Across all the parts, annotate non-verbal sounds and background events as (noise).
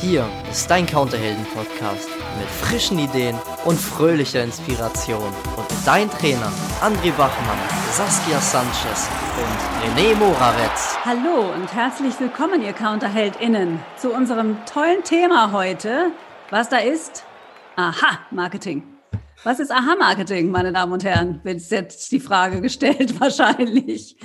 Hier ist dein Counterhelden-Podcast mit frischen Ideen und fröhlicher Inspiration. Und mit deinen Trainern André Bachmann, Saskia Sanchez und René Moravetz. Hallo und herzlich willkommen, ihr CounterheldInnen, zu unserem tollen Thema heute. Was da ist? Aha-Marketing. Was ist Aha-Marketing, meine Damen und Herren? Wird jetzt die Frage gestellt, (laughs) wahrscheinlich.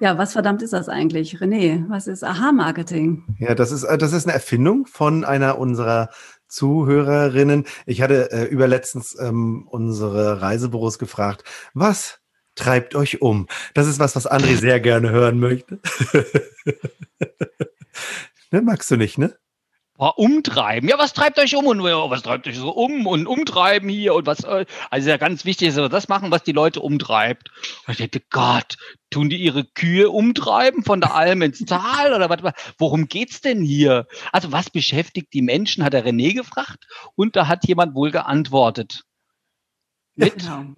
Ja, was verdammt ist das eigentlich? René, was ist Aha-Marketing? Ja, das ist, äh, das ist eine Erfindung von einer unserer Zuhörerinnen. Ich hatte äh, überletztens ähm, unsere Reisebüros gefragt, was treibt euch um? Das ist was, was André sehr gerne hören möchte. (laughs) ne, magst du nicht, ne? Boah, umtreiben. Ja, was treibt euch um und was treibt euch so um und umtreiben hier und was, äh, also ja ganz wichtig ist, das machen, was die Leute umtreibt. ich dachte, Gott, tun die ihre Kühe umtreiben von der Alm ins Tal oder was, worum geht's denn hier? Also was beschäftigt die Menschen, hat der René gefragt und da hat jemand wohl geantwortet. Mit, genau.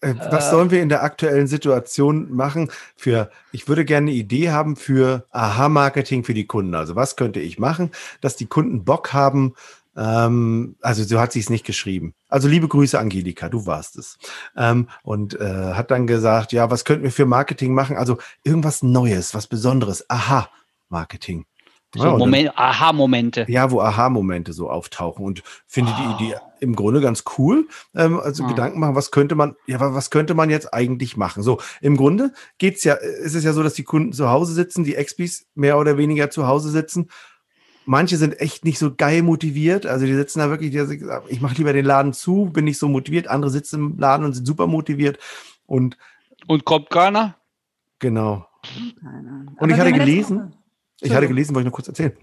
Äh, was sollen wir in der aktuellen Situation machen für, ich würde gerne eine Idee haben für Aha-Marketing für die Kunden. Also was könnte ich machen, dass die Kunden Bock haben, ähm, also so hat sie es nicht geschrieben. Also liebe Grüße, Angelika, du warst es. Ähm, und äh, hat dann gesagt, ja, was könnten wir für Marketing machen? Also irgendwas Neues, was Besonderes. Aha-Marketing. So ja, Moment, Aha-Momente. Ja, wo Aha-Momente so auftauchen und finde oh. die Idee im Grunde ganz cool. Ähm, also oh. Gedanken machen, was könnte man, ja, was könnte man jetzt eigentlich machen? So, im Grunde geht's ja, ist es ja so, dass die Kunden zu Hause sitzen, die Expis mehr oder weniger zu Hause sitzen. Manche sind echt nicht so geil motiviert. Also die sitzen da wirklich, die, ich mache lieber den Laden zu, bin nicht so motiviert. Andere sitzen im Laden und sind super motiviert. Und, und kommt keiner? Genau. Und ich hatte gelesen, ich hatte gelesen, wollte ich noch kurz erzählen.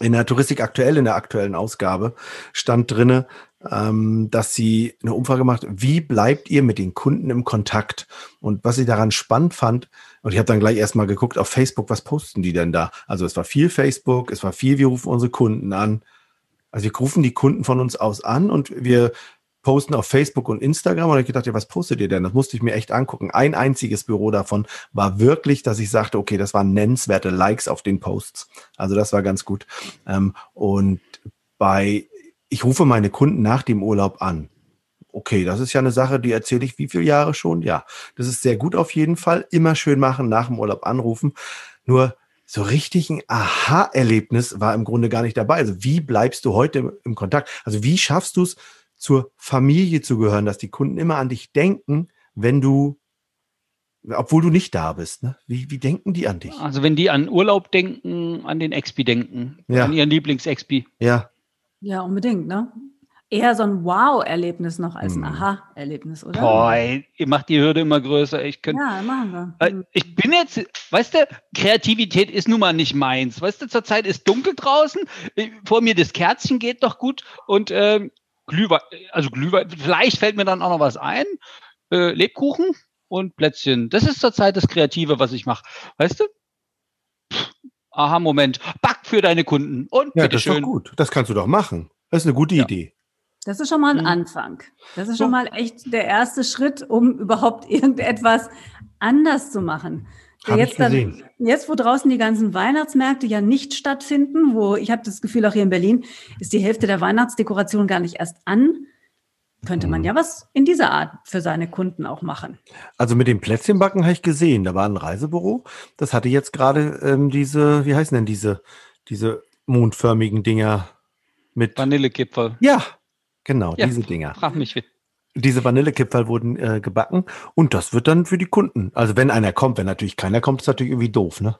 In der Touristik aktuell, in der aktuellen Ausgabe, stand drinne, ähm, dass sie eine Umfrage macht, wie bleibt ihr mit den Kunden im Kontakt? Und was ich daran spannend fand, und ich habe dann gleich erstmal geguckt auf Facebook, was posten die denn da? Also es war viel Facebook, es war viel, wir rufen unsere Kunden an. Also wir rufen die Kunden von uns aus an und wir posten auf Facebook und Instagram. Und ich gedacht, ja, was postet ihr denn? Das musste ich mir echt angucken. Ein einziges Büro davon war wirklich, dass ich sagte, okay, das waren nennenswerte Likes auf den Posts. Also das war ganz gut. Ähm, und bei, ich rufe meine Kunden nach dem Urlaub an. Okay, das ist ja eine Sache, die erzähle ich wie viele Jahre schon? Ja, das ist sehr gut auf jeden Fall. Immer schön machen, nach dem Urlaub anrufen. Nur so richtig ein Aha-Erlebnis war im Grunde gar nicht dabei. Also wie bleibst du heute im Kontakt? Also wie schaffst du es, zur Familie zu gehören, dass die Kunden immer an dich denken, wenn du, obwohl du nicht da bist. Ne? Wie, wie denken die an dich? Also wenn die an Urlaub denken, an den Expi denken, ja. an ihren Lieblings-Expi. Ja. Ja, unbedingt, ne? Eher so ein Wow-Erlebnis noch als ein hm. Aha-Erlebnis, oder? Boah, ihr macht die Hürde immer größer. Ich könnt, ja, machen wir. Äh, ich bin jetzt, weißt du, Kreativität ist nun mal nicht meins. Weißt du, zurzeit ist dunkel draußen, vor mir das Kerzchen geht doch gut und ähm, Glühwein, also Glühwein, vielleicht fällt mir dann auch noch was ein. Äh, Lebkuchen und Plätzchen. Das ist zurzeit das Kreative, was ich mache. Weißt du? Aha, Moment. Back für deine Kunden. Und ja, das ist doch gut. Das kannst du doch machen. Das ist eine gute ja. Idee. Das ist schon mal ein mhm. Anfang. Das ist schon mal echt der erste Schritt, um überhaupt (laughs) irgendetwas anders zu machen. Hab jetzt, dann, jetzt, wo draußen die ganzen Weihnachtsmärkte ja nicht stattfinden, wo ich habe das Gefühl, auch hier in Berlin ist die Hälfte der Weihnachtsdekoration gar nicht erst an, könnte man mhm. ja was in dieser Art für seine Kunden auch machen. Also mit dem Plätzchenbacken habe ich gesehen, da war ein Reisebüro, das hatte jetzt gerade ähm, diese, wie heißen denn diese, diese mondförmigen Dinger mit Vanillekipferl. Ja, genau, ja, diese Dinger. Frag mich, diese Vanillekipferl wurden äh, gebacken und das wird dann für die Kunden. Also wenn einer kommt, wenn natürlich keiner kommt, ist natürlich irgendwie doof, ne?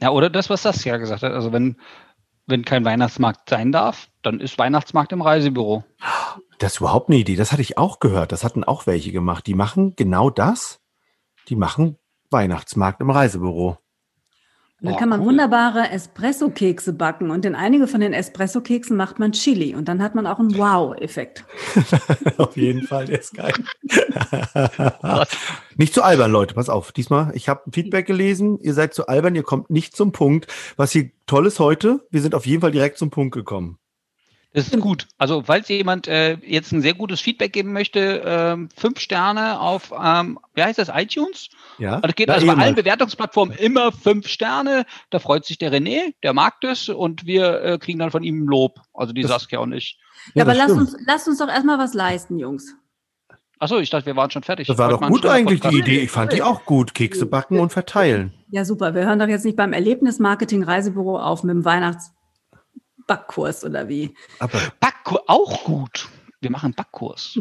Ja, oder das, was das ja gesagt hat. Also wenn, wenn kein Weihnachtsmarkt sein darf, dann ist Weihnachtsmarkt im Reisebüro. Das ist überhaupt eine Idee. Das hatte ich auch gehört. Das hatten auch welche gemacht. Die machen genau das. Die machen Weihnachtsmarkt im Reisebüro. Und dann kann man wunderbare Espresso-Kekse backen und in einige von den Espresso-Keksen macht man Chili und dann hat man auch einen Wow-Effekt. (laughs) auf jeden Fall, der ist geil. (laughs) nicht zu albern, Leute, pass auf. Diesmal, ich habe ein Feedback gelesen, ihr seid zu albern, ihr kommt nicht zum Punkt. Was hier toll ist heute, wir sind auf jeden Fall direkt zum Punkt gekommen. Das ist gut. Also falls jemand äh, jetzt ein sehr gutes Feedback geben möchte, ähm, fünf Sterne auf, ähm, wie heißt das, iTunes? Ja. Das geht also bei allen Bewertungsplattformen immer fünf Sterne. Da freut sich der René, der mag das und wir äh, kriegen dann von ihm Lob. Also die das, Saskia und ich. Ja, ja aber lass uns, lass uns doch erstmal was leisten, Jungs. Achso, ich dachte, wir waren schon fertig. Das war doch gut eigentlich die Idee. Ich fand die auch gut. Kekse backen und verteilen. Ja, super. Wir hören doch jetzt nicht beim Erlebnismarketing-Reisebüro auf mit dem Weihnachtsbackkurs oder wie? Aber Backkurs auch gut. Wir machen Backkurs.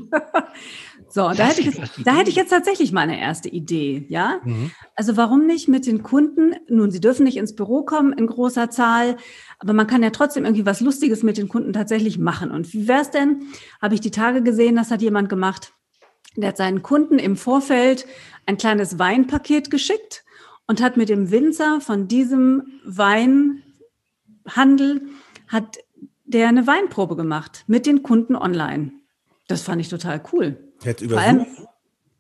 (laughs) so, da hätte, ich jetzt, da hätte ich jetzt tatsächlich meine erste Idee, ja? Mhm. Also warum nicht mit den Kunden? Nun, sie dürfen nicht ins Büro kommen in großer Zahl, aber man kann ja trotzdem irgendwie was Lustiges mit den Kunden tatsächlich machen. Und wie wäre es denn? Habe ich die Tage gesehen, das hat jemand gemacht der hat seinen Kunden im Vorfeld ein kleines Weinpaket geschickt und hat mit dem Winzer von diesem Weinhandel hat der eine Weinprobe gemacht mit den Kunden online. Das fand ich total cool. Jetzt über allem, Zoom?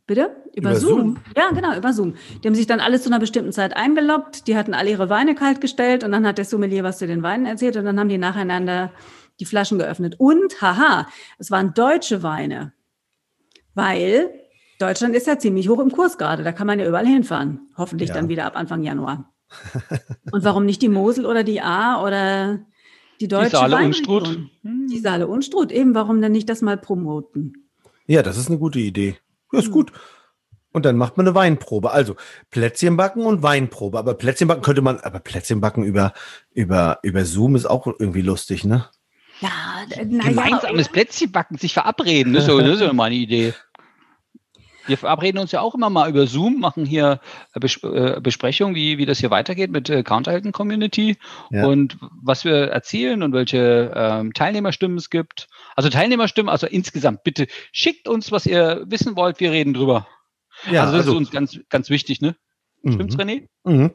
Bitte? Über, über Zoom? Zoom? Ja, genau, über Zoom. Die haben sich dann alle zu einer bestimmten Zeit eingeloggt, die hatten alle ihre Weine kalt gestellt und dann hat der Sommelier was zu den Weinen erzählt und dann haben die nacheinander die Flaschen geöffnet. Und, haha, es waren deutsche Weine weil Deutschland ist ja ziemlich hoch im Kurs gerade. Da kann man ja überall hinfahren. Hoffentlich ja. dann wieder ab Anfang Januar. (laughs) Und warum nicht die Mosel oder die A oder die deutsche Die Saale Unstrut. Die Saale Unstrut. Eben, warum denn nicht das mal promoten? Ja, das ist eine gute Idee. Ja, ist hm. gut. Und dann macht man eine Weinprobe. Also Plätzchen backen und Weinprobe. Aber Plätzchen backen könnte man, aber Plätzchen backen über, über, über Zoom ist auch irgendwie lustig, ne? Ja, naja. Gemeinsames Plätzchen backen, sich verabreden, das ist, das ist ja mal eine Idee. Wir verabreden uns ja auch immer mal über Zoom, machen hier Bes äh, Besprechungen, wie, wie das hier weitergeht mit äh, Counterhelden Community ja. und was wir erzielen und welche ähm, Teilnehmerstimmen es gibt. Also Teilnehmerstimmen, also insgesamt bitte schickt uns, was ihr wissen wollt, wir reden drüber. Ja, also das also, ist uns ganz, ganz wichtig, ne? Stimmt's, mhm. René? Mhm.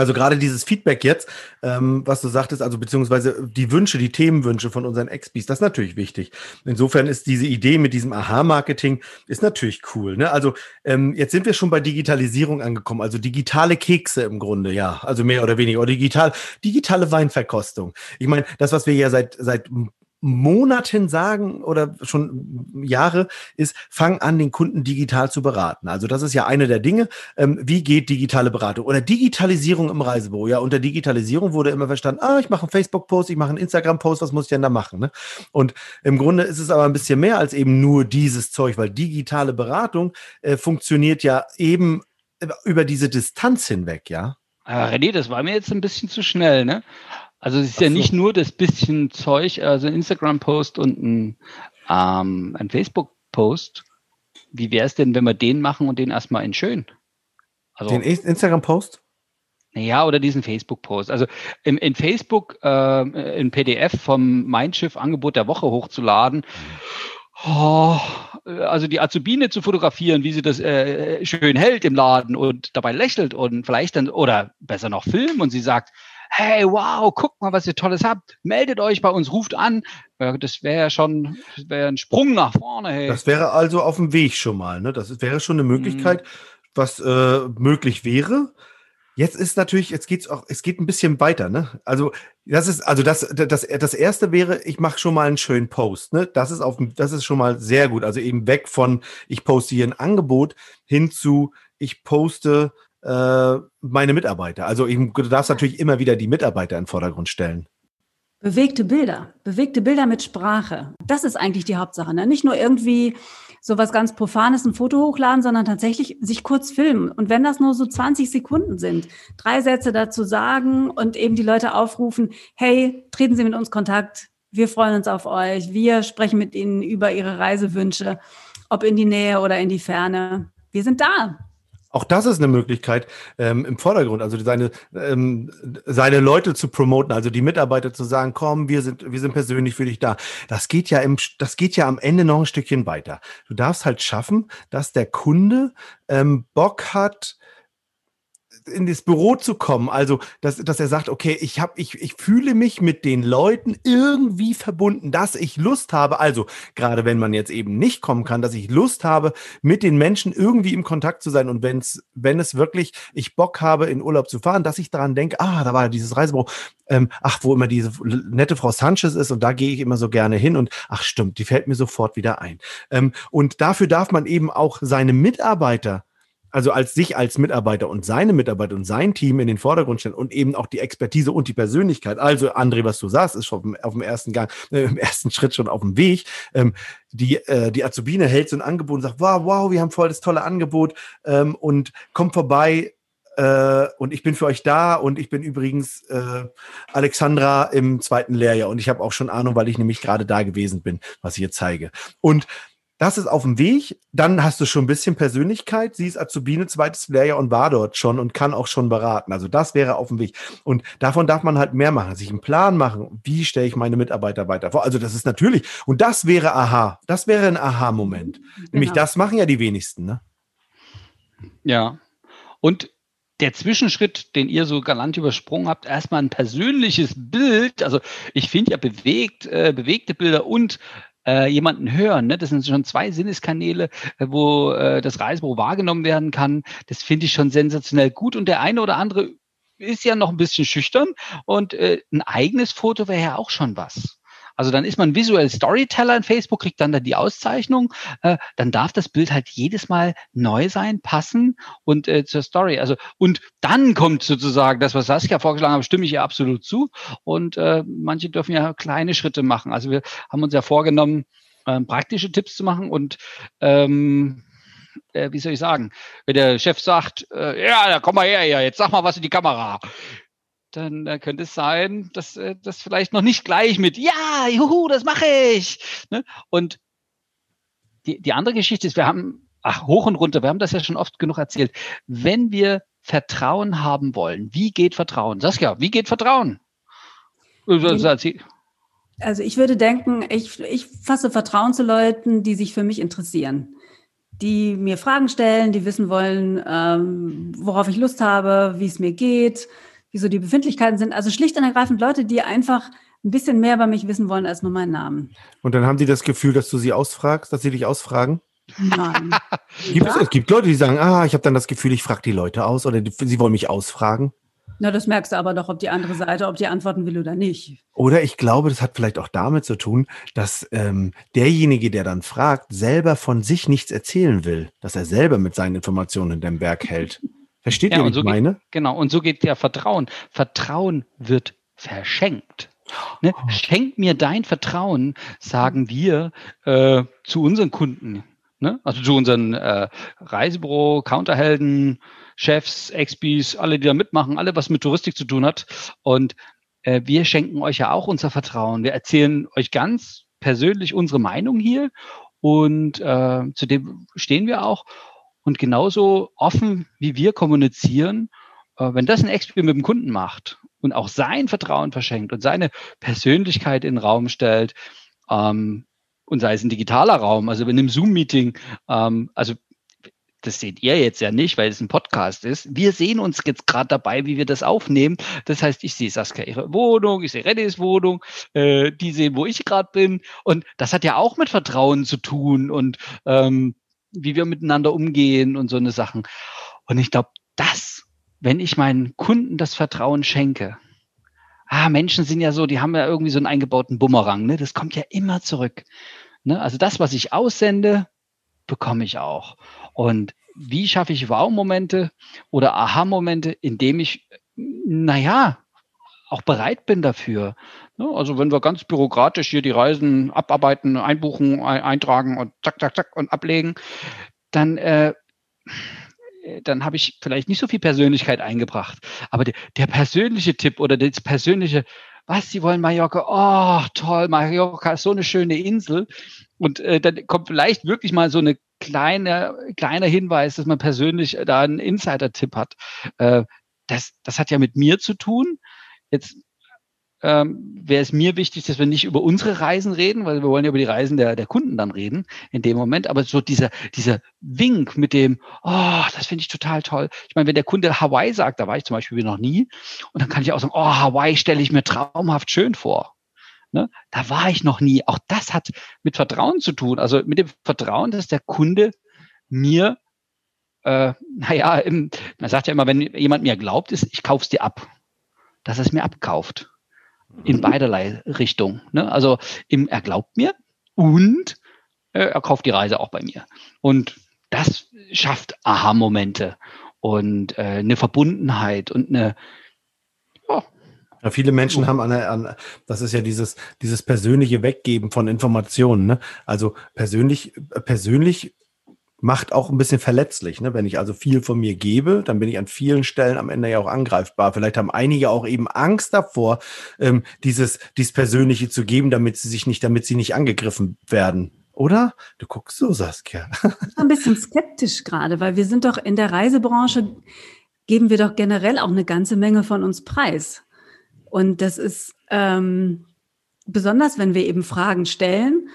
Also gerade dieses Feedback jetzt, ähm, was du sagtest, also beziehungsweise die Wünsche, die Themenwünsche von unseren Expis, das ist natürlich wichtig. Insofern ist diese Idee mit diesem Aha-Marketing ist natürlich cool. Ne? Also ähm, jetzt sind wir schon bei Digitalisierung angekommen, also digitale Kekse im Grunde, ja, also mehr oder weniger oder digital, digitale Weinverkostung. Ich meine, das, was wir ja seit seit Monaten sagen oder schon Jahre ist, fang an, den Kunden digital zu beraten. Also das ist ja eine der Dinge. Ähm, wie geht digitale Beratung oder Digitalisierung im Reisebüro? Ja, unter Digitalisierung wurde immer verstanden, ah, ich mache einen Facebook-Post, ich mache einen Instagram-Post, was muss ich denn da machen? Ne? Und im Grunde ist es aber ein bisschen mehr als eben nur dieses Zeug, weil digitale Beratung äh, funktioniert ja eben über diese Distanz hinweg, ja. Ah, René, das war mir jetzt ein bisschen zu schnell, ne? Also es ist so. ja nicht nur das bisschen Zeug, also ein Instagram-Post und ein, ähm, ein Facebook-Post. Wie wäre es denn, wenn wir den machen und den erstmal in schön? Also, den Instagram-Post? Ja, oder diesen Facebook-Post. Also in, in Facebook äh, in PDF vom Mein Schiff Angebot der Woche hochzuladen. Oh, also die Azubine zu fotografieren, wie sie das äh, schön hält im Laden und dabei lächelt und vielleicht dann, oder besser noch filmen und sie sagt, hey, wow, guck mal, was ihr Tolles habt. Meldet euch bei uns, ruft an. Das wäre ja schon wär ein Sprung nach vorne. Hey. Das wäre also auf dem Weg schon mal. Ne? Das wäre schon eine Möglichkeit, mhm. was äh, möglich wäre. Jetzt ist natürlich, jetzt geht's auch, es geht ein bisschen weiter, ne? Also das ist, also das, das, das erste wäre, ich mache schon mal einen schönen Post, ne? Das ist auf, das ist schon mal sehr gut. Also eben weg von, ich poste hier ein Angebot hin zu, ich poste äh, meine Mitarbeiter. Also eben, du darfst natürlich immer wieder die Mitarbeiter in den Vordergrund stellen. Bewegte Bilder, bewegte Bilder mit Sprache. Das ist eigentlich die Hauptsache. Ne? Nicht nur irgendwie so was ganz Profanes, ein Foto hochladen, sondern tatsächlich sich kurz filmen. Und wenn das nur so 20 Sekunden sind, drei Sätze dazu sagen und eben die Leute aufrufen, hey, treten Sie mit uns Kontakt. Wir freuen uns auf euch. Wir sprechen mit Ihnen über Ihre Reisewünsche, ob in die Nähe oder in die Ferne. Wir sind da. Auch das ist eine Möglichkeit ähm, im Vordergrund, also seine, ähm, seine Leute zu promoten, also die Mitarbeiter zu sagen, komm, wir sind, wir sind persönlich für dich da. Das geht ja im, das geht ja am Ende noch ein Stückchen weiter. Du darfst halt schaffen, dass der Kunde ähm, Bock hat, in das Büro zu kommen, also dass, dass er sagt, okay, ich habe, ich, ich fühle mich mit den Leuten irgendwie verbunden, dass ich Lust habe, also gerade wenn man jetzt eben nicht kommen kann, dass ich Lust habe, mit den Menschen irgendwie im Kontakt zu sein und wenn's, wenn es wirklich ich Bock habe, in Urlaub zu fahren, dass ich daran denke, ah, da war dieses Reisebüro, ähm, ach, wo immer diese nette Frau Sanchez ist und da gehe ich immer so gerne hin und ach stimmt, die fällt mir sofort wieder ein. Ähm, und dafür darf man eben auch seine Mitarbeiter also als sich als Mitarbeiter und seine Mitarbeiter und sein Team in den Vordergrund stellen und eben auch die Expertise und die Persönlichkeit. Also André, was du sagst, ist schon auf dem ersten Gang, äh, (laughs) im ersten Schritt schon auf dem Weg. Ähm, die, äh, die Azubine hält so ein Angebot und sagt, wow, wow, wir haben voll das tolle Angebot ähm, und kommt vorbei, äh, und ich bin für euch da und ich bin übrigens äh, Alexandra im zweiten Lehrjahr und ich habe auch schon Ahnung, weil ich nämlich gerade da gewesen bin, was ich jetzt zeige. Und das ist auf dem Weg. Dann hast du schon ein bisschen Persönlichkeit. Sie ist Azubine, zweites Lehrjahr und war dort schon und kann auch schon beraten. Also das wäre auf dem Weg. Und davon darf man halt mehr machen, sich einen Plan machen. Wie stelle ich meine Mitarbeiter weiter vor? Also das ist natürlich, und das wäre Aha. Das wäre ein Aha-Moment. Genau. Nämlich das machen ja die wenigsten, ne? Ja. Und der Zwischenschritt, den ihr so galant übersprungen habt, erstmal ein persönliches Bild. Also ich finde ja bewegt, äh, bewegte Bilder und äh, jemanden hören. Ne? Das sind schon zwei Sinneskanäle, äh, wo äh, das Reisebüro wahrgenommen werden kann. Das finde ich schon sensationell gut. Und der eine oder andere ist ja noch ein bisschen schüchtern und äh, ein eigenes Foto wäre ja auch schon was. Also dann ist man visuell Storyteller in Facebook, kriegt dann da die Auszeichnung. Äh, dann darf das Bild halt jedes Mal neu sein, passen und äh, zur Story. Also und dann kommt sozusagen das, was Saskia vorgeschlagen hat, stimme ich ihr absolut zu. Und äh, manche dürfen ja kleine Schritte machen. Also wir haben uns ja vorgenommen, äh, praktische Tipps zu machen und ähm, äh, wie soll ich sagen, wenn der Chef sagt, äh, ja, komm mal her, ja, jetzt sag mal was in die Kamera dann äh, könnte es sein, dass äh, das vielleicht noch nicht gleich mit Ja, juhu, das mache ich. Ne? Und die, die andere Geschichte ist, wir haben, ach, hoch und runter, wir haben das ja schon oft genug erzählt. Wenn wir Vertrauen haben wollen, wie geht Vertrauen? Saskia, wie geht Vertrauen? Also ich würde denken, ich, ich fasse Vertrauen zu Leuten, die sich für mich interessieren die mir Fragen stellen, die wissen wollen, ähm, worauf ich Lust habe, wie es mir geht, wie so die Befindlichkeiten sind. Also schlicht und ergreifend Leute, die einfach ein bisschen mehr über mich wissen wollen als nur meinen Namen. Und dann haben sie das Gefühl, dass du sie ausfragst, dass sie dich ausfragen? Nein. (laughs) gibt es, es, gibt Leute, die sagen, ah, ich habe dann das Gefühl, ich frage die Leute aus oder die, sie wollen mich ausfragen. Na, das merkst du aber doch, ob die andere Seite, ob die antworten will oder nicht. Oder ich glaube, das hat vielleicht auch damit zu tun, dass ähm, derjenige, der dann fragt, selber von sich nichts erzählen will, dass er selber mit seinen Informationen in dem Berg hält. Versteht ja, ihr, was so ich meine? Geht, genau, und so geht der Vertrauen. Vertrauen wird verschenkt. Ne? Oh. Schenk mir dein Vertrauen, sagen wir äh, zu unseren Kunden. Ne? Also zu unseren äh, Reisebüro, Counterhelden, Chefs, Expis, alle, die da mitmachen, alle, was mit Touristik zu tun hat. Und äh, wir schenken euch ja auch unser Vertrauen. Wir erzählen euch ganz persönlich unsere Meinung hier und äh, zu dem stehen wir auch. Und genauso offen, wie wir kommunizieren, äh, wenn das ein Expert mit dem Kunden macht und auch sein Vertrauen verschenkt und seine Persönlichkeit in den Raum stellt, ähm, und sei es ein digitaler Raum, also in einem Zoom-Meeting, ähm, also das seht ihr jetzt ja nicht, weil es ein Podcast ist. Wir sehen uns jetzt gerade dabei, wie wir das aufnehmen. Das heißt, ich sehe Saskia ihre Wohnung, ich sehe Reddys Wohnung, äh, die sehen, wo ich gerade bin. Und das hat ja auch mit Vertrauen zu tun und ähm, wie wir miteinander umgehen und so eine Sachen. Und ich glaube, das, wenn ich meinen Kunden das Vertrauen schenke, ah, Menschen sind ja so, die haben ja irgendwie so einen eingebauten Bumerang, ne? Das kommt ja immer zurück. Ne? Also das, was ich aussende, bekomme ich auch. Und wie schaffe ich Wow-Momente oder Aha-Momente, indem ich, naja, auch bereit bin dafür. Ne? Also wenn wir ganz bürokratisch hier die Reisen abarbeiten, einbuchen, eintragen und zack, zack, zack und ablegen, dann, äh, dann habe ich vielleicht nicht so viel Persönlichkeit eingebracht. Aber der, der persönliche Tipp oder das persönliche, was, Sie wollen Mallorca? Oh, toll, Mallorca ist so eine schöne Insel. Und äh, dann kommt vielleicht wirklich mal so eine kleine, kleiner Hinweis, dass man persönlich da einen Insider-Tipp hat. Äh, das, das hat ja mit mir zu tun. Jetzt ähm, wäre es mir wichtig, dass wir nicht über unsere Reisen reden, weil wir wollen ja über die Reisen der, der Kunden dann reden in dem Moment. Aber so dieser, dieser Wink mit dem, oh, das finde ich total toll. Ich meine, wenn der Kunde Hawaii sagt, da war ich zum Beispiel noch nie, und dann kann ich auch sagen, oh, Hawaii stelle ich mir traumhaft schön vor. Ne? Da war ich noch nie. Auch das hat mit Vertrauen zu tun. Also mit dem Vertrauen, dass der Kunde mir, äh, naja, man sagt ja immer, wenn jemand mir glaubt, ist, ich kauf's dir ab. Dass er es mir abkauft. In beiderlei Richtung. Ne? Also im, er glaubt mir und äh, er kauft die Reise auch bei mir. Und das schafft Aha-Momente und äh, eine Verbundenheit und eine, ja, viele Menschen haben an, an, das ist ja dieses, dieses persönliche Weggeben von Informationen. Ne? Also persönlich, persönlich macht auch ein bisschen verletzlich. Ne? Wenn ich also viel von mir gebe, dann bin ich an vielen Stellen am Ende ja auch angreifbar. Vielleicht haben einige auch eben Angst davor, ähm, dieses, dieses Persönliche zu geben, damit sie sich nicht, damit sie nicht angegriffen werden. Oder? Du guckst so, Saskia. Ein bisschen skeptisch gerade, weil wir sind doch in der Reisebranche, geben wir doch generell auch eine ganze Menge von uns preis. Und das ist ähm, besonders, wenn wir eben Fragen stellen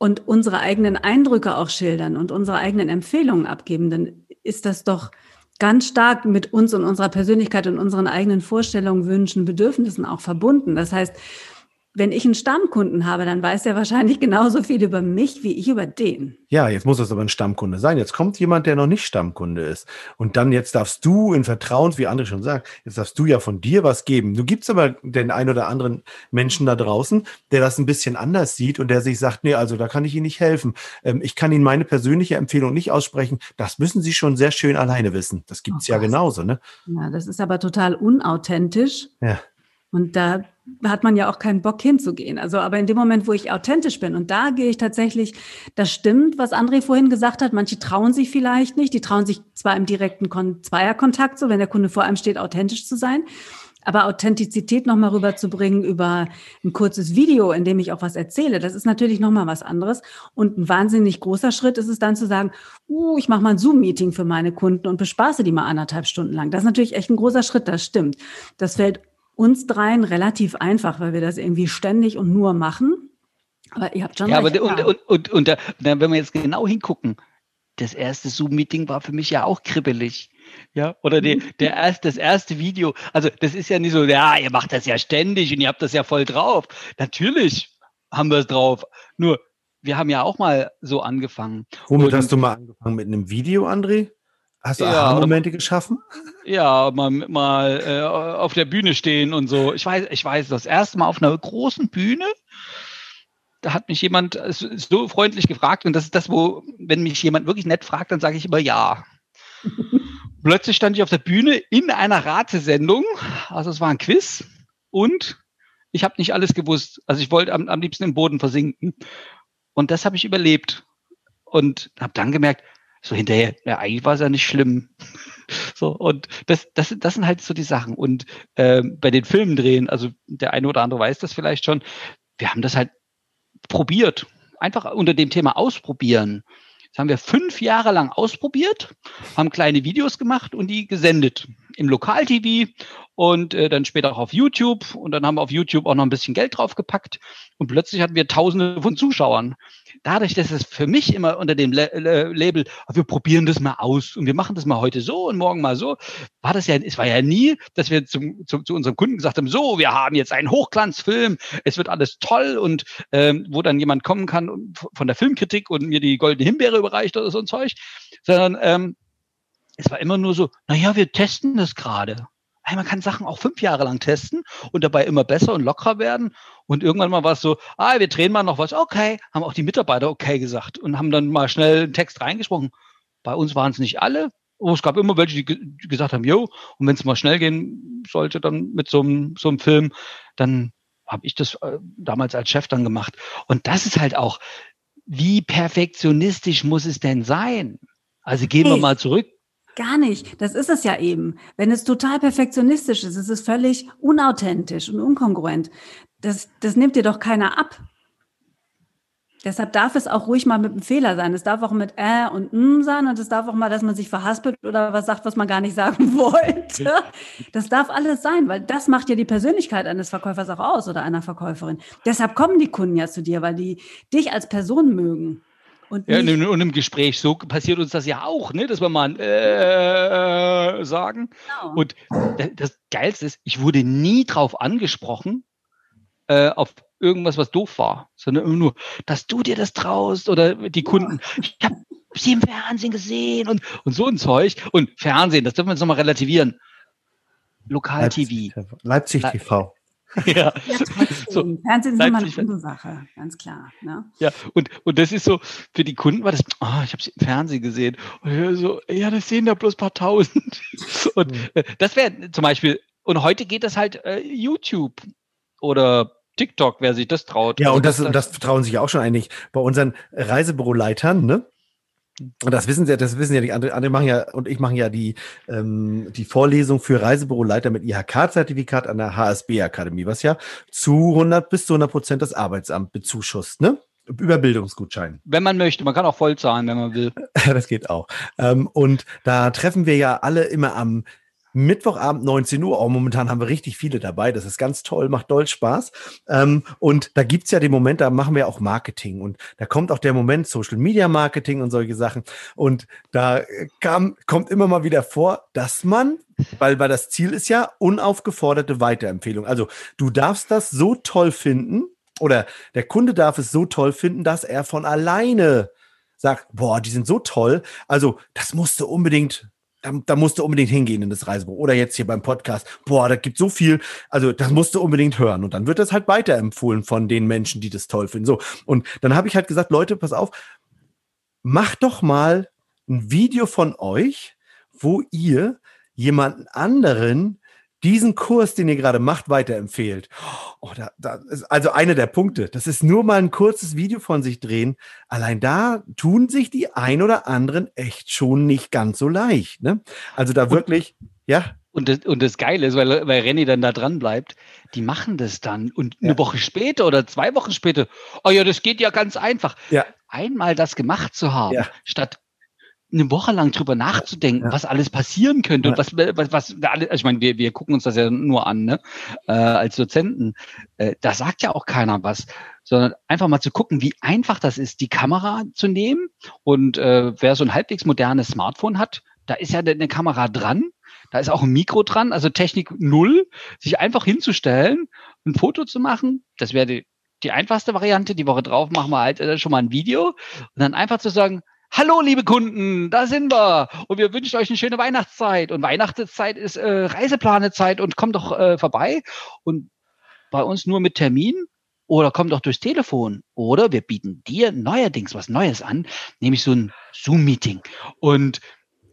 und unsere eigenen Eindrücke auch schildern und unsere eigenen Empfehlungen abgeben, dann ist das doch ganz stark mit uns und unserer Persönlichkeit und unseren eigenen Vorstellungen, Wünschen, Bedürfnissen auch verbunden. Das heißt, wenn ich einen Stammkunden habe, dann weiß er wahrscheinlich genauso viel über mich wie ich über den. Ja, jetzt muss es aber ein Stammkunde sein. Jetzt kommt jemand, der noch nicht Stammkunde ist. Und dann jetzt darfst du in Vertrauen, wie André schon sagt, jetzt darfst du ja von dir was geben. Du gibst aber den ein oder anderen Menschen da draußen, der das ein bisschen anders sieht und der sich sagt, nee, also da kann ich Ihnen nicht helfen. Ähm, ich kann Ihnen meine persönliche Empfehlung nicht aussprechen. Das müssen Sie schon sehr schön alleine wissen. Das gibt's oh, ja genauso, ne? Ja, das ist aber total unauthentisch. Ja. Und da hat man ja auch keinen Bock hinzugehen. Also, aber in dem Moment, wo ich authentisch bin und da gehe ich tatsächlich, das stimmt, was André vorhin gesagt hat. Manche trauen sich vielleicht nicht. Die trauen sich zwar im direkten Kon Zweierkontakt, so wenn der Kunde vor einem steht, authentisch zu sein. Aber Authentizität nochmal rüberzubringen über ein kurzes Video, in dem ich auch was erzähle, das ist natürlich nochmal was anderes. Und ein wahnsinnig großer Schritt ist es dann zu sagen, uh, ich mache mal ein Zoom-Meeting für meine Kunden und bespaße die mal anderthalb Stunden lang. Das ist natürlich echt ein großer Schritt, das stimmt. Das fällt uns dreien relativ einfach, weil wir das irgendwie ständig und nur machen. Aber ihr habt schon. Ja, recht, aber und, und, und, und, da, wenn wir jetzt genau hingucken, das erste Zoom-Meeting war für mich ja auch kribbelig. Ja, oder die, der erst, das erste Video. Also, das ist ja nicht so, ja, ihr macht das ja ständig und ihr habt das ja voll drauf. Natürlich haben wir es drauf. Nur, wir haben ja auch mal so angefangen. Womit und, hast du mal angefangen? Mit einem Video, André? Hast du ja, Momente geschaffen? Ja, mal, mal äh, auf der Bühne stehen und so. Ich weiß, ich weiß, das erste Mal auf einer großen Bühne, da hat mich jemand so freundlich gefragt und das ist das, wo, wenn mich jemand wirklich nett fragt, dann sage ich immer ja. (laughs) Plötzlich stand ich auf der Bühne in einer Ratesendung, also es war ein Quiz und ich habe nicht alles gewusst. Also ich wollte am, am liebsten im Boden versinken und das habe ich überlebt und habe dann gemerkt, so hinterher, ja, eigentlich war es ja nicht schlimm. (laughs) so, und das, das, das sind halt so die Sachen. Und äh, bei den Filmen drehen, also der eine oder andere weiß das vielleicht schon, wir haben das halt probiert. Einfach unter dem Thema ausprobieren. Das haben wir fünf Jahre lang ausprobiert, haben kleine Videos gemacht und die gesendet im Lokal-TV und äh, dann später auch auf YouTube. Und dann haben wir auf YouTube auch noch ein bisschen Geld draufgepackt und plötzlich hatten wir Tausende von Zuschauern dadurch, dass es für mich immer unter dem Label, wir probieren das mal aus und wir machen das mal heute so und morgen mal so, war das ja, es war ja nie, dass wir zum, zum, zu unserem Kunden gesagt haben, so, wir haben jetzt einen Hochglanzfilm, es wird alles toll und ähm, wo dann jemand kommen kann von der Filmkritik und mir die goldene Himbeere überreicht oder so ein Zeug, sondern ähm, es war immer nur so, naja, wir testen das gerade hey, man kann Sachen auch fünf Jahre lang testen und dabei immer besser und lockerer werden. Und irgendwann mal war es so, ah, wir drehen mal noch was, okay, haben auch die Mitarbeiter okay gesagt und haben dann mal schnell einen Text reingesprochen. Bei uns waren es nicht alle, aber es gab immer welche, die gesagt haben, jo, und wenn es mal schnell gehen sollte, dann mit so einem, so einem Film, dann habe ich das äh, damals als Chef dann gemacht. Und das ist halt auch, wie perfektionistisch muss es denn sein? Also gehen wir mal zurück Gar nicht. Das ist es ja eben. Wenn es total perfektionistisch ist, ist es völlig unauthentisch und unkongruent. Das, das nimmt dir doch keiner ab. Deshalb darf es auch ruhig mal mit einem Fehler sein. Es darf auch mit äh und m sein und es darf auch mal, dass man sich verhaspelt oder was sagt, was man gar nicht (laughs) sagen wollte. Das darf alles sein, weil das macht ja die Persönlichkeit eines Verkäufers auch aus oder einer Verkäuferin. Deshalb kommen die Kunden ja zu dir, weil die dich als Person mögen. Und, ja, und, im Gespräch, so passiert uns das ja auch, ne? dass wir mal äh, sagen. Genau. Und das Geilste ist, ich wurde nie drauf angesprochen, äh, auf irgendwas, was doof war, sondern immer nur, dass du dir das traust oder die Kunden, ich habe sie im Fernsehen gesehen und, und so ein Zeug. Und Fernsehen, das dürfen wir jetzt nochmal relativieren. Lokal-TV. Leipzig, Leipzig TV. Ja. ja so, Fernsehen ist immer eine gute Sache, ganz klar. Ne? Ja, und, und das ist so, für die Kunden war das, oh, ich habe sie im Fernsehen gesehen. Und so, ja, das sehen da bloß ein paar tausend. (laughs) Und äh, das wäre zum Beispiel, und heute geht das halt äh, YouTube oder TikTok, wer sich das traut. Ja, und das, das, das trauen sich auch schon eigentlich bei unseren Reisebüroleitern, ne? Und das wissen sie, das wissen ja die andere, andere machen ja und ich machen ja die ähm, die Vorlesung für Reisebüroleiter mit IHK-Zertifikat an der HSB Akademie, was ja zu 100 bis zu 100 Prozent das Arbeitsamt bezuschusst, ne? Über Bildungsgutschein. Wenn man möchte, man kann auch voll zahlen, wenn man will. (laughs) das geht auch. Ähm, und da treffen wir ja alle immer am Mittwochabend 19 Uhr. Auch momentan haben wir richtig viele dabei. Das ist ganz toll, macht doll Spaß. Ähm, und da gibt's ja den Moment, da machen wir auch Marketing. Und da kommt auch der Moment Social Media Marketing und solche Sachen. Und da kam, kommt immer mal wieder vor, dass man, weil, weil das Ziel ist ja unaufgeforderte Weiterempfehlung. Also du darfst das so toll finden oder der Kunde darf es so toll finden, dass er von alleine sagt, boah, die sind so toll. Also das musste unbedingt da, da musst du unbedingt hingehen in das Reisebuch. Oder jetzt hier beim Podcast. Boah, da gibt so viel. Also, das musst du unbedingt hören. Und dann wird das halt weiterempfohlen von den Menschen, die das toll finden. So. Und dann habe ich halt gesagt, Leute, pass auf, macht doch mal ein Video von euch, wo ihr jemanden anderen diesen Kurs, den ihr gerade macht, weiterempfehlt. Oh, da, da ist also einer der Punkte. Das ist nur mal ein kurzes Video von sich drehen. Allein da tun sich die ein oder anderen echt schon nicht ganz so leicht. Ne? Also da wirklich, ja. Und das, und das Geile ist, weil, weil Renny dann da dran bleibt, die machen das dann und eine ja. Woche später oder zwei Wochen später, oh ja, das geht ja ganz einfach. Ja. Einmal das gemacht zu haben, ja. statt eine Woche lang drüber nachzudenken, ja. was alles passieren könnte ja. und was, was, was also ich meine, wir, wir gucken uns das ja nur an, ne, äh, als Dozenten. Äh, da sagt ja auch keiner was, sondern einfach mal zu gucken, wie einfach das ist, die Kamera zu nehmen. Und äh, wer so ein halbwegs modernes Smartphone hat, da ist ja eine Kamera dran, da ist auch ein Mikro dran, also Technik null, sich einfach hinzustellen, ein Foto zu machen, das wäre die, die einfachste Variante. Die Woche drauf machen wir halt äh, schon mal ein Video und dann einfach zu sagen, Hallo, liebe Kunden, da sind wir. Und wir wünschen euch eine schöne Weihnachtszeit. Und Weihnachtszeit ist äh, Reiseplanezeit und kommt doch äh, vorbei. Und bei uns nur mit Termin oder kommt doch durchs Telefon. Oder wir bieten dir neuerdings was Neues an, nämlich so ein Zoom-Meeting. Und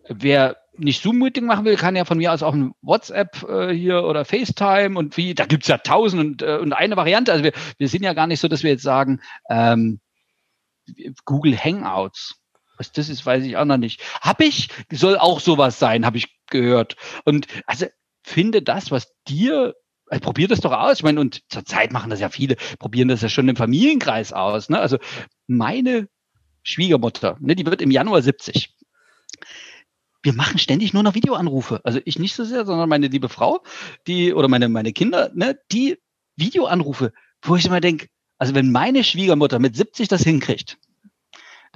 wer nicht Zoom-Meeting machen will, kann ja von mir aus auch ein WhatsApp äh, hier oder FaceTime und wie, da gibt's ja tausend und, äh, und eine Variante. Also wir, wir sind ja gar nicht so, dass wir jetzt sagen, ähm, Google Hangouts was das ist, weiß ich auch noch nicht. Hab ich, soll auch sowas sein, habe ich gehört. Und also finde das, was dir also probier das doch aus. Ich meine, und zurzeit machen das ja viele, probieren das ja schon im Familienkreis aus. Ne? Also meine Schwiegermutter, ne, die wird im Januar 70. Wir machen ständig nur noch Videoanrufe. Also ich nicht so sehr, sondern meine liebe Frau, die oder meine, meine Kinder, ne, die Videoanrufe, wo ich immer denke, also wenn meine Schwiegermutter mit 70 das hinkriegt,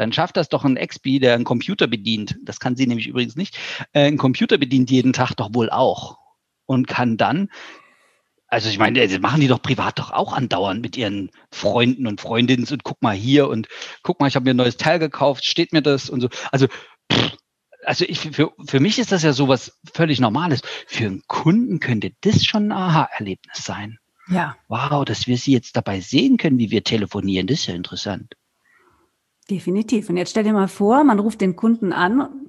dann schafft das doch ein Expi, der einen Computer bedient. Das kann sie nämlich übrigens nicht. Äh, ein Computer bedient jeden Tag doch wohl auch und kann dann also ich meine, das machen die doch privat doch auch andauernd mit ihren Freunden und Freundinnen und guck mal hier und guck mal, ich habe mir ein neues Teil gekauft, steht mir das und so. Also pff, also ich, für, für mich ist das ja sowas völlig Normales. Für einen Kunden könnte das schon ein Aha-Erlebnis sein. Ja. Wow, dass wir sie jetzt dabei sehen können, wie wir telefonieren, das ist ja interessant. Definitiv. Und jetzt stell dir mal vor, man ruft den Kunden an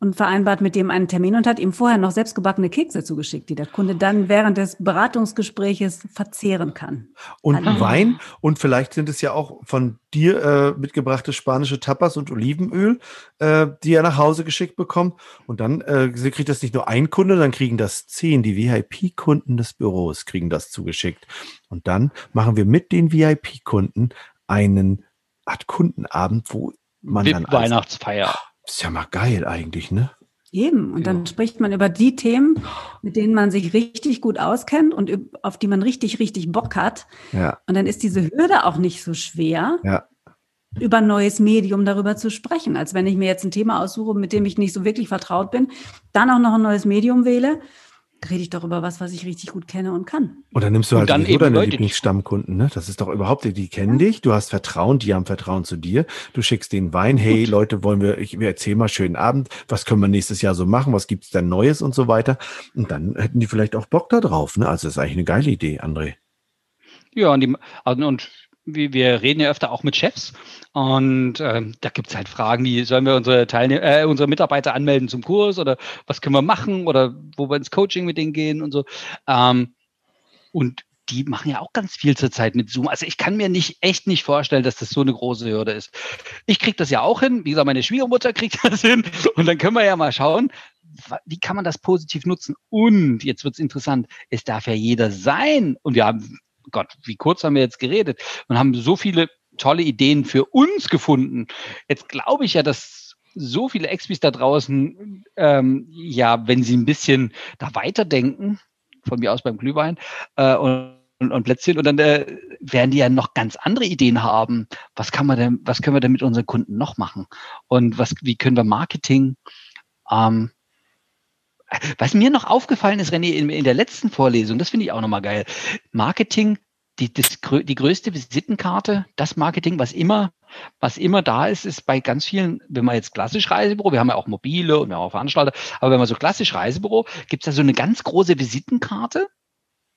und vereinbart mit dem einen Termin und hat ihm vorher noch selbstgebackene Kekse zugeschickt, die der Kunde dann während des Beratungsgespräches verzehren kann. Und also, Wein und vielleicht sind es ja auch von dir äh, mitgebrachte spanische Tapas und Olivenöl, äh, die er nach Hause geschickt bekommt. Und dann äh, kriegt das nicht nur ein Kunde, dann kriegen das zehn. Die VIP-Kunden des Büros kriegen das zugeschickt. Und dann machen wir mit den VIP-Kunden einen Art Kundenabend, wo man VIP dann Weihnachtsfeier. Ist ja mal geil eigentlich, ne? Eben. Und dann ja. spricht man über die Themen, mit denen man sich richtig gut auskennt und auf die man richtig, richtig Bock hat. Ja. Und dann ist diese Hürde auch nicht so schwer, ja. über ein neues Medium darüber zu sprechen, als wenn ich mir jetzt ein Thema aussuche, mit dem ich nicht so wirklich vertraut bin, dann auch noch ein neues Medium wähle rede ich doch über was, was ich richtig gut kenne und kann. Und dann nimmst du halt dann sowieso deine Lieblingsstammkunden, ne? Das ist doch überhaupt, die kennen ja. dich, du hast Vertrauen, die haben Vertrauen zu dir. Du schickst denen Wein, hey gut. Leute, wollen wir, ich wir erzählen mal schönen Abend, was können wir nächstes Jahr so machen, was gibt's denn Neues und so weiter. Und dann hätten die vielleicht auch Bock da drauf, ne? Also das ist eigentlich eine geile Idee, André. Ja, und, die, und wir, reden ja öfter auch mit Chefs und ähm, da gibt es halt Fragen, wie sollen wir unsere Teilnehmer, äh, unsere Mitarbeiter anmelden zum Kurs oder was können wir machen oder wo wir ins Coaching mit denen gehen und so. Ähm, und die machen ja auch ganz viel zurzeit mit Zoom. Also ich kann mir nicht echt nicht vorstellen, dass das so eine große Hürde ist. Ich kriege das ja auch hin. Wie gesagt, meine Schwiegermutter kriegt (laughs) das hin. Und dann können wir ja mal schauen, wie kann man das positiv nutzen? Und jetzt wird es interessant, es darf ja jeder sein. Und wir haben Gott, wie kurz haben wir jetzt geredet und haben so viele tolle Ideen für uns gefunden. Jetzt glaube ich ja, dass so viele Expis da draußen, ähm, ja, wenn sie ein bisschen da weiterdenken, von mir aus beim Glühwein äh, und, und, und Plätzchen, und dann äh, werden die ja noch ganz andere Ideen haben. Was kann man denn, was können wir denn mit unseren Kunden noch machen? Und was, wie können wir Marketing ähm, was mir noch aufgefallen ist, René, in, in der letzten Vorlesung, das finde ich auch nochmal geil. Marketing, die, das, die größte Visitenkarte, das Marketing, was immer, was immer da ist, ist bei ganz vielen, wenn man jetzt klassisch Reisebüro, wir haben ja auch mobile und wir haben auch Veranstalter, aber wenn man so klassisch Reisebüro, gibt es da so eine ganz große Visitenkarte,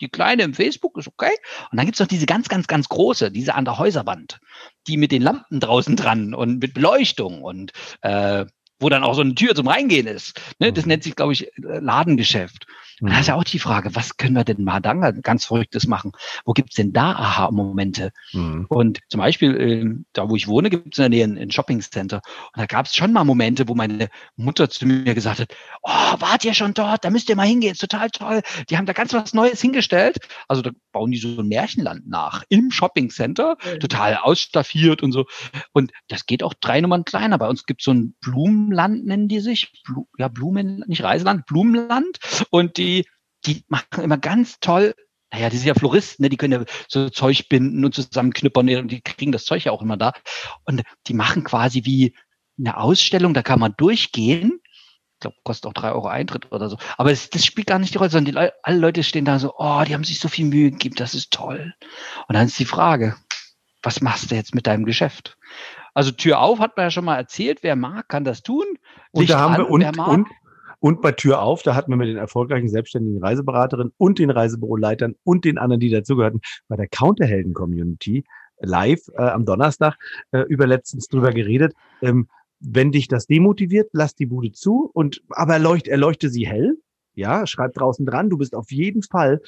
die kleine im Facebook ist okay. Und dann gibt es noch diese ganz, ganz, ganz große, diese an der Häuserwand, die mit den Lampen draußen dran und mit Beleuchtung und äh, wo dann auch so eine Tür zum Reingehen ist. Ne? Das mhm. nennt sich, glaube ich, Ladengeschäft. Mhm. Da ist ja auch die Frage, was können wir denn mal dann ganz Verrücktes machen? Wo gibt's denn da Aha-Momente? Mhm. Und zum Beispiel, äh, da wo ich wohne, gibt's in der Nähe ein, ein Shopping-Center. Und da gab's schon mal Momente, wo meine Mutter zu mir gesagt hat, oh, wart ihr schon dort? Da müsst ihr mal hingehen, ist total toll. Die haben da ganz was Neues hingestellt. Also da bauen die so ein Märchenland nach im Shopping-Center, mhm. total ausstaffiert und so. Und das geht auch drei Nummern kleiner. Bei uns gibt's so ein Blumenland, nennen die sich. Blu ja, Blumen, nicht Reiseland, Blumenland. Und die die, die machen immer ganz toll naja, die sind ja Floristen, ne? die können ja so Zeug binden und zusammenknüppern und die kriegen das Zeug ja auch immer da. Und die machen quasi wie eine Ausstellung, da kann man durchgehen. Ich glaube, kostet auch drei Euro Eintritt oder so. Aber das, das spielt gar nicht die Rolle, sondern die, alle Leute stehen da so, oh, die haben sich so viel Mühe gegeben, das ist toll. Und dann ist die Frage, was machst du jetzt mit deinem Geschäft? Also Tür auf hat man ja schon mal erzählt, wer mag, kann das tun. Und da haben an, wir und, und und bei Tür auf, da hatten wir mit den erfolgreichen selbstständigen Reiseberaterinnen und den Reisebüroleitern und den anderen, die dazugehörten, bei der Counterhelden-Community live äh, am Donnerstag äh, über letztens drüber geredet. Ähm, wenn dich das demotiviert, lass die Bude zu und aber erleucht, erleuchte sie hell. Ja, schreib draußen dran, du bist auf jeden Fall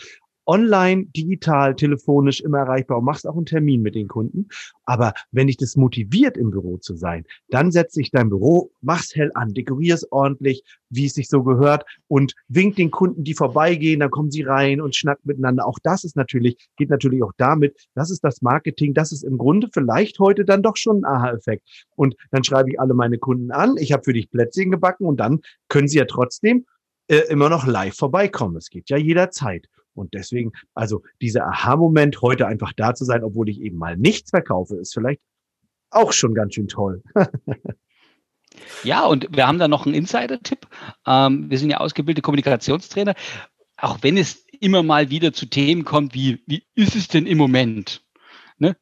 online, digital, telefonisch immer erreichbar und machst auch einen Termin mit den Kunden. Aber wenn dich das motiviert, im Büro zu sein, dann setz dich dein Büro, mach's hell an, dekorier's ordentlich, wie es sich so gehört und wink den Kunden, die vorbeigehen, dann kommen sie rein und schnackt miteinander. Auch das ist natürlich, geht natürlich auch damit, das ist das Marketing, das ist im Grunde vielleicht heute dann doch schon ein Aha-Effekt. Und dann schreibe ich alle meine Kunden an, ich habe für dich Plätzchen gebacken und dann können sie ja trotzdem äh, immer noch live vorbeikommen. Es geht ja jederzeit. Und deswegen, also dieser Aha-Moment, heute einfach da zu sein, obwohl ich eben mal nichts verkaufe, ist vielleicht auch schon ganz schön toll. (laughs) ja, und wir haben da noch einen Insider-Tipp. Ähm, wir sind ja ausgebildete Kommunikationstrainer. Auch wenn es immer mal wieder zu Themen kommt, wie, wie ist es denn im Moment? Ne?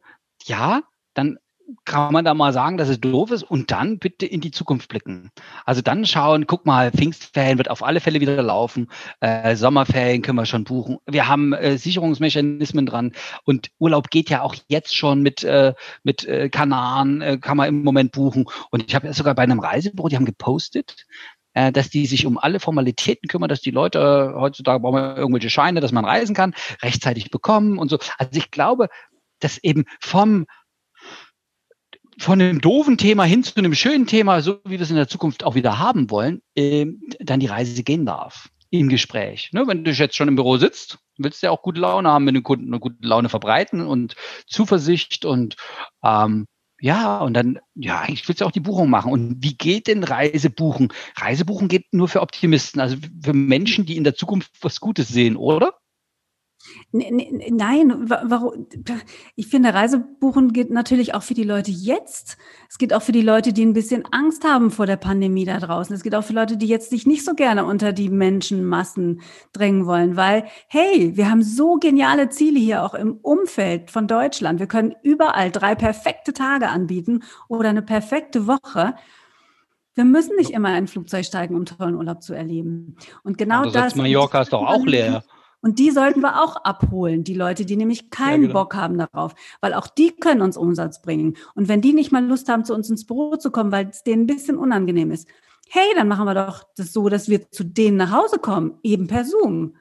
Ja, dann kann man da mal sagen, dass es doof ist und dann bitte in die Zukunft blicken. Also dann schauen, guck mal, Pfingstferien wird auf alle Fälle wieder laufen, äh, Sommerferien können wir schon buchen. Wir haben äh, Sicherungsmechanismen dran und Urlaub geht ja auch jetzt schon mit, äh, mit äh, Kanaren, äh, kann man im Moment buchen. Und ich habe sogar bei einem Reisebüro, die haben gepostet, äh, dass die sich um alle Formalitäten kümmern, dass die Leute äh, heutzutage brauchen wir irgendwelche Scheine, dass man reisen kann, rechtzeitig bekommen und so. Also ich glaube, dass eben vom von einem doofen Thema hin zu einem schönen Thema, so wie wir es in der Zukunft auch wieder haben wollen, äh, dann die Reise gehen darf im Gespräch. Ne, wenn du jetzt schon im Büro sitzt, willst du ja auch gute Laune haben mit den Kunden und gute Laune verbreiten und Zuversicht und ähm, ja, und dann, ja, ich will ja auch die Buchung machen. Und wie geht denn Reisebuchen? Reisebuchen geht nur für Optimisten, also für Menschen, die in der Zukunft was Gutes sehen, oder? Nein, warum? Ich finde, Reisebuchen geht natürlich auch für die Leute jetzt. Es geht auch für die Leute, die ein bisschen Angst haben vor der Pandemie da draußen. Es geht auch für Leute, die jetzt sich nicht so gerne unter die Menschenmassen drängen wollen, weil, hey, wir haben so geniale Ziele hier auch im Umfeld von Deutschland. Wir können überall drei perfekte Tage anbieten oder eine perfekte Woche. Wir müssen nicht immer in ein Flugzeug steigen, um tollen Urlaub zu erleben. Und genau das. Mallorca ist doch auch leer. Und die sollten wir auch abholen, die Leute, die nämlich keinen ja, genau. Bock haben darauf, weil auch die können uns Umsatz bringen. Und wenn die nicht mal Lust haben, zu uns ins Büro zu kommen, weil es denen ein bisschen unangenehm ist, hey, dann machen wir doch das so, dass wir zu denen nach Hause kommen, eben per Zoom.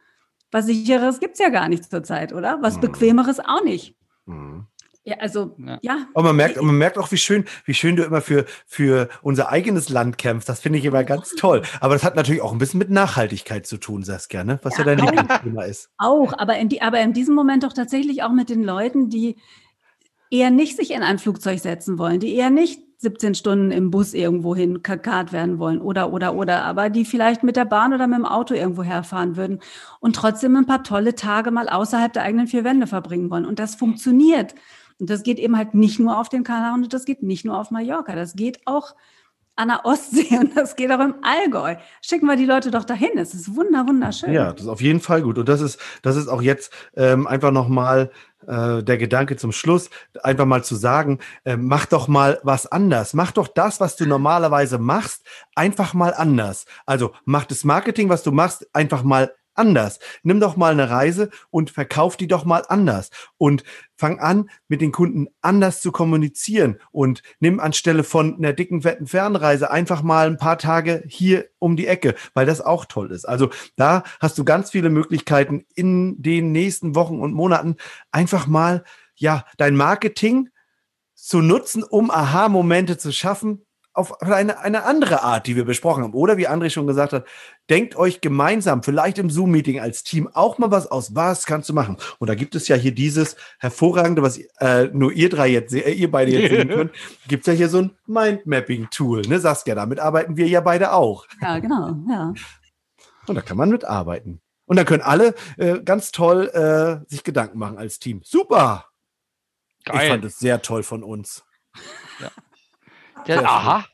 Was sicheres gibt's ja gar nicht zurzeit, oder? Was mhm. bequemeres auch nicht. Mhm. Ja, also ja. ja. Und man merkt, man merkt auch, wie schön, wie schön du immer für, für unser eigenes Land kämpfst. Das finde ich immer ganz toll. Aber das hat natürlich auch ein bisschen mit Nachhaltigkeit zu tun, Saskia, ne? Was ja, ja dein Lieblingsthema ist. Auch, aber in, die, aber in diesem Moment doch tatsächlich auch mit den Leuten, die eher nicht sich in ein Flugzeug setzen wollen, die eher nicht 17 Stunden im Bus irgendwo hin kakat werden wollen oder, oder, oder, aber die vielleicht mit der Bahn oder mit dem Auto irgendwo herfahren würden und trotzdem ein paar tolle Tage mal außerhalb der eigenen vier Wände verbringen wollen. Und das funktioniert. Und das geht eben halt nicht nur auf den Kanaren und das geht nicht nur auf Mallorca. Das geht auch an der Ostsee (laughs) und das geht auch im Allgäu. Schicken wir die Leute doch dahin. Es ist wunder, wunderschön. Ja, das ist auf jeden Fall gut. Und das ist, das ist auch jetzt ähm, einfach nochmal äh, der Gedanke zum Schluss, einfach mal zu sagen, äh, mach doch mal was anders. Mach doch das, was du normalerweise machst, einfach mal anders. Also mach das Marketing, was du machst, einfach mal anders. Nimm doch mal eine Reise und verkauf die doch mal anders und fang an, mit den Kunden anders zu kommunizieren und nimm anstelle von einer dicken, fetten Fernreise einfach mal ein paar Tage hier um die Ecke, weil das auch toll ist. Also da hast du ganz viele Möglichkeiten in den nächsten Wochen und Monaten einfach mal, ja, dein Marketing zu nutzen, um Aha-Momente zu schaffen, auf eine, eine andere Art, die wir besprochen haben. Oder wie André schon gesagt hat, denkt euch gemeinsam, vielleicht im Zoom-Meeting als Team auch mal was aus. Was kannst du machen? Und da gibt es ja hier dieses hervorragende, was äh, nur ihr drei jetzt, äh, ihr beide jetzt sehen (laughs) könnt, gibt es ja hier so ein Mindmapping-Tool, ne, Saskia? Damit arbeiten wir ja beide auch. Ja, genau, ja. Und da kann man mitarbeiten. Und dann können alle äh, ganz toll äh, sich Gedanken machen als Team. Super! Geil. Ich fand es sehr toll von uns. Ja. Der, aha.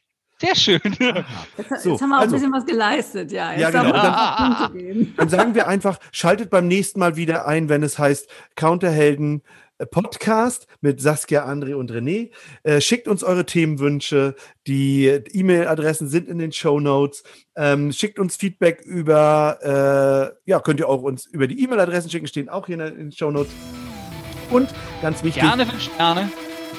Sehr schön. Jetzt, so, jetzt, haben wir auch also, ein bisschen was geleistet, ja. ja genau. Dann, dann, sagen wir einfach, schaltet beim nächsten Mal wieder ein, wenn es heißt Counterhelden äh, Podcast mit Saskia, André und René. Äh, schickt uns eure Themenwünsche. Die E-Mail-Adressen sind in den Show Notes. Ähm, schickt uns Feedback über, äh, ja, könnt ihr auch uns über die E-Mail-Adressen schicken, stehen auch hier in den Show Notes. Und ganz wichtig. Gerne fünf Sterne.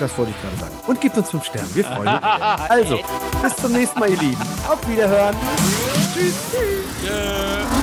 Das wollte ich gerade sagen. Und gebt uns fünf Sterne. Wir freuen uns. Also, bis zum nächsten Mal, ihr Lieben. Auf Wiederhören. Tschüss. Tschüss. Yeah.